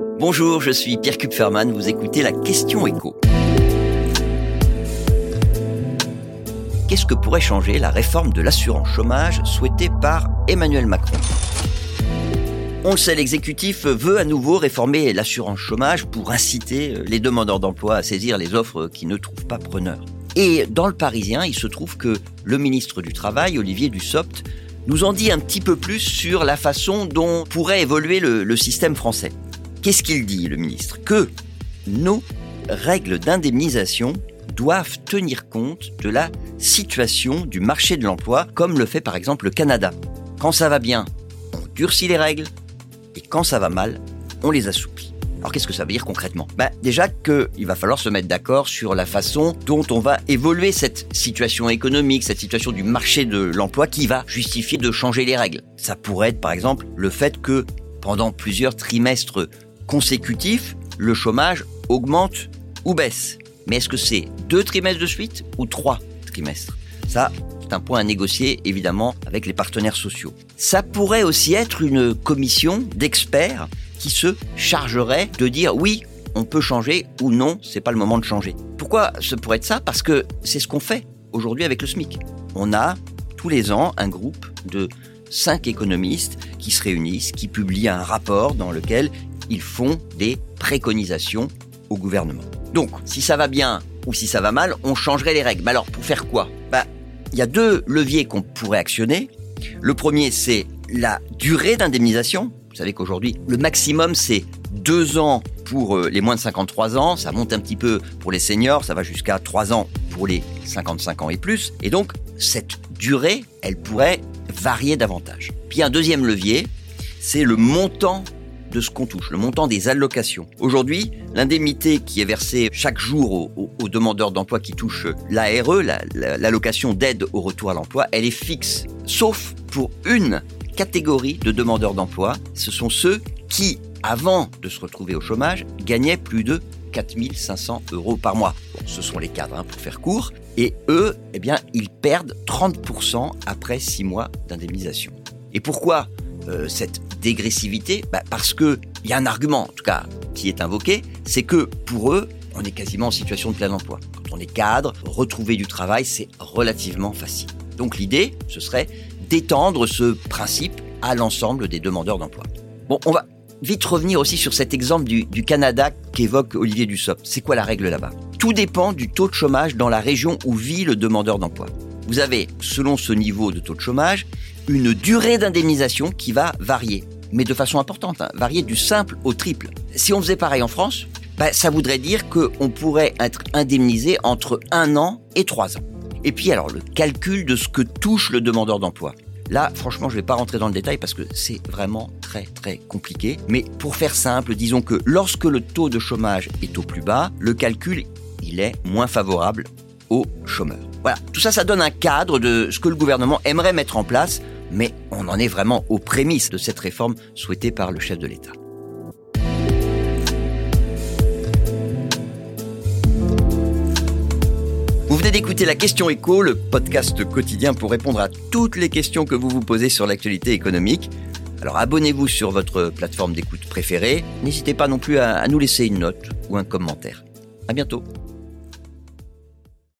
Bonjour, je suis Pierre Kupferman, vous écoutez la question écho. Qu'est-ce que pourrait changer la réforme de l'assurance chômage souhaitée par Emmanuel Macron? On le sait, l'exécutif veut à nouveau réformer l'assurance chômage pour inciter les demandeurs d'emploi à saisir les offres qui ne trouvent pas preneur. Et dans le Parisien, il se trouve que le ministre du Travail, Olivier Dussopt, nous en dit un petit peu plus sur la façon dont pourrait évoluer le, le système français. Qu'est-ce qu'il dit, le ministre Que nos règles d'indemnisation doivent tenir compte de la situation du marché de l'emploi, comme le fait par exemple le Canada. Quand ça va bien, on durcit les règles, et quand ça va mal, on les assouplit. Alors qu'est-ce que ça veut dire concrètement? Bah, Déjà qu'il va falloir se mettre d'accord sur la façon dont on va évoluer cette situation économique, cette situation du marché de l'emploi qui va justifier de changer les règles. Ça pourrait être par exemple le fait que pendant plusieurs trimestres consécutifs, le chômage augmente ou baisse. Mais est-ce que c'est deux trimestres de suite ou trois trimestres? Ça, c'est un point à négocier évidemment avec les partenaires sociaux. Ça pourrait aussi être une commission d'experts qui se chargerait de dire oui, on peut changer ou non, c'est pas le moment de changer. Pourquoi ce pourrait être ça? Parce que c'est ce qu'on fait aujourd'hui avec le SMIC. On a tous les ans un groupe de cinq économistes qui se réunissent, qui publient un rapport dans lequel ils font des préconisations au gouvernement. Donc, si ça va bien ou si ça va mal, on changerait les règles. Mais alors, pour faire quoi? Bah, il y a deux leviers qu'on pourrait actionner. Le premier, c'est la durée d'indemnisation. Vous savez qu'aujourd'hui, le maximum, c'est deux ans pour euh, les moins de 53 ans. Ça monte un petit peu pour les seniors. Ça va jusqu'à trois ans pour les 55 ans et plus. Et donc, cette durée, elle pourrait varier davantage. Puis un deuxième levier, c'est le montant de ce qu'on touche, le montant des allocations. Aujourd'hui, l'indemnité qui est versée chaque jour aux, demandeurs d'emploi qui touchent l'ARE, l'allocation d'aide au retour à l'emploi, elle est fixe. Sauf pour une catégorie de demandeurs d'emploi, ce sont ceux qui, avant de se retrouver au chômage, gagnaient plus de 4500 euros par mois. ce sont les cadres, hein, pour faire court. Et eux, eh bien, ils perdent 30% après 6 mois d'indemnisation. Et pourquoi euh, cette dégressivité bah, Parce qu'il y a un argument, en tout cas, qui est invoqué, c'est que pour eux, on est quasiment en situation de plein emploi. Quand on est cadre, retrouver du travail, c'est relativement facile. Donc l'idée, ce serait d'étendre ce principe à l'ensemble des demandeurs d'emploi. Bon, on va vite revenir aussi sur cet exemple du, du Canada qu'évoque Olivier Dussopt. C'est quoi la règle là-bas? Tout dépend du taux de chômage dans la région où vit le demandeur d'emploi. Vous avez, selon ce niveau de taux de chômage, une durée d'indemnisation qui va varier, mais de façon importante, hein, varier du simple au triple. Si on faisait pareil en France, bah, ça voudrait dire qu'on pourrait être indemnisé entre un an et trois ans. Et puis alors le calcul de ce que touche le demandeur d'emploi. Là, franchement, je ne vais pas rentrer dans le détail parce que c'est vraiment très très compliqué. Mais pour faire simple, disons que lorsque le taux de chômage est au plus bas, le calcul, il est moins favorable aux chômeurs. Voilà, tout ça, ça donne un cadre de ce que le gouvernement aimerait mettre en place mais on en est vraiment aux prémices de cette réforme souhaitée par le chef de l'État. Vous venez d'écouter la question écho, le podcast quotidien pour répondre à toutes les questions que vous vous posez sur l'actualité économique. Alors abonnez-vous sur votre plateforme d'écoute préférée. N'hésitez pas non plus à, nous laisser une note ou un commentaire. À bientôt.